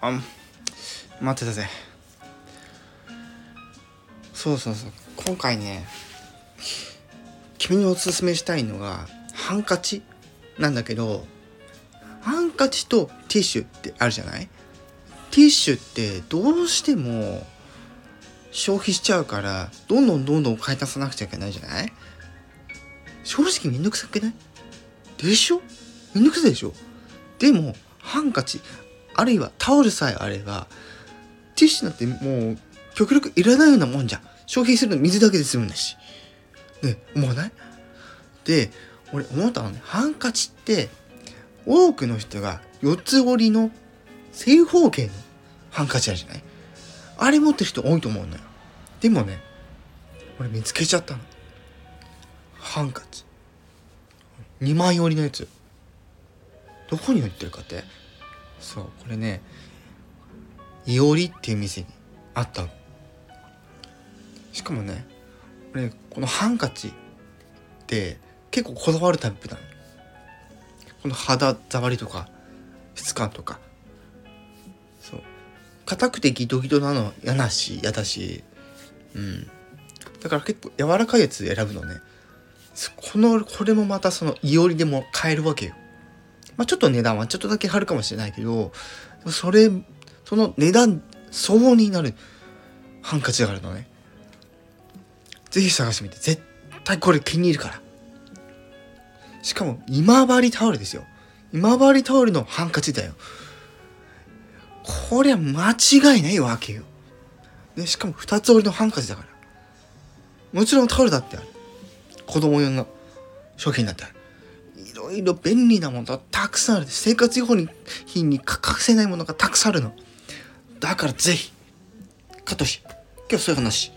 あ待ってたぜ。そうそうそう。今回ね君におすすめしたいのがハンカチなんだけどハンカチとティッシュってあるじゃない？ティッシュってどうしても消費しちゃうからどんどんどんどん買い足さなくちゃいけないじゃない？正直めんどくさくない？でしょ？めんどくさいでしょ？でもハンカチあるいはタオルさえあればティッシュなんてもう極力いらないようなもんじゃん。消費するの水だけで済むんだし。ね思わない？で俺思ったのね。ハンカチって多くの人が四つ折りの正方形のハンカチあるじゃない？あれ持ってる人多いと思うのよ。でもね俺見つけちゃったの。ハンカチ。2枚折りのやつ。どこに売ってるかって？そうこれねいおりっていう店にあったの。しかもね俺このハンカチって結構こだわるタイプなの。この肌触りとか質感とか。そう。硬くてギトギトなの嫌なし嫌だし。うん。だから結構柔らかいやつ選ぶのね。このこれもまたそのいおりでも買えるわけよ。まあちょっと値段はちょっとだけ張るかもしれないけどそれその値段相応になるハンカチがあるのね。ぜひ探してみて。絶対これ気に入るから。しかも今治タオルですよ。今治タオルのハンカチだよ。こりゃ間違いないわけよ。でしかも二つ折りのハンカチだから。もちろんタオルだってある。子供用の商品だってある。ろいろ便利なものがたくさんある。生活用品に欠かせないものがたくさんあるの。だからぜひカトシ今日そういう話。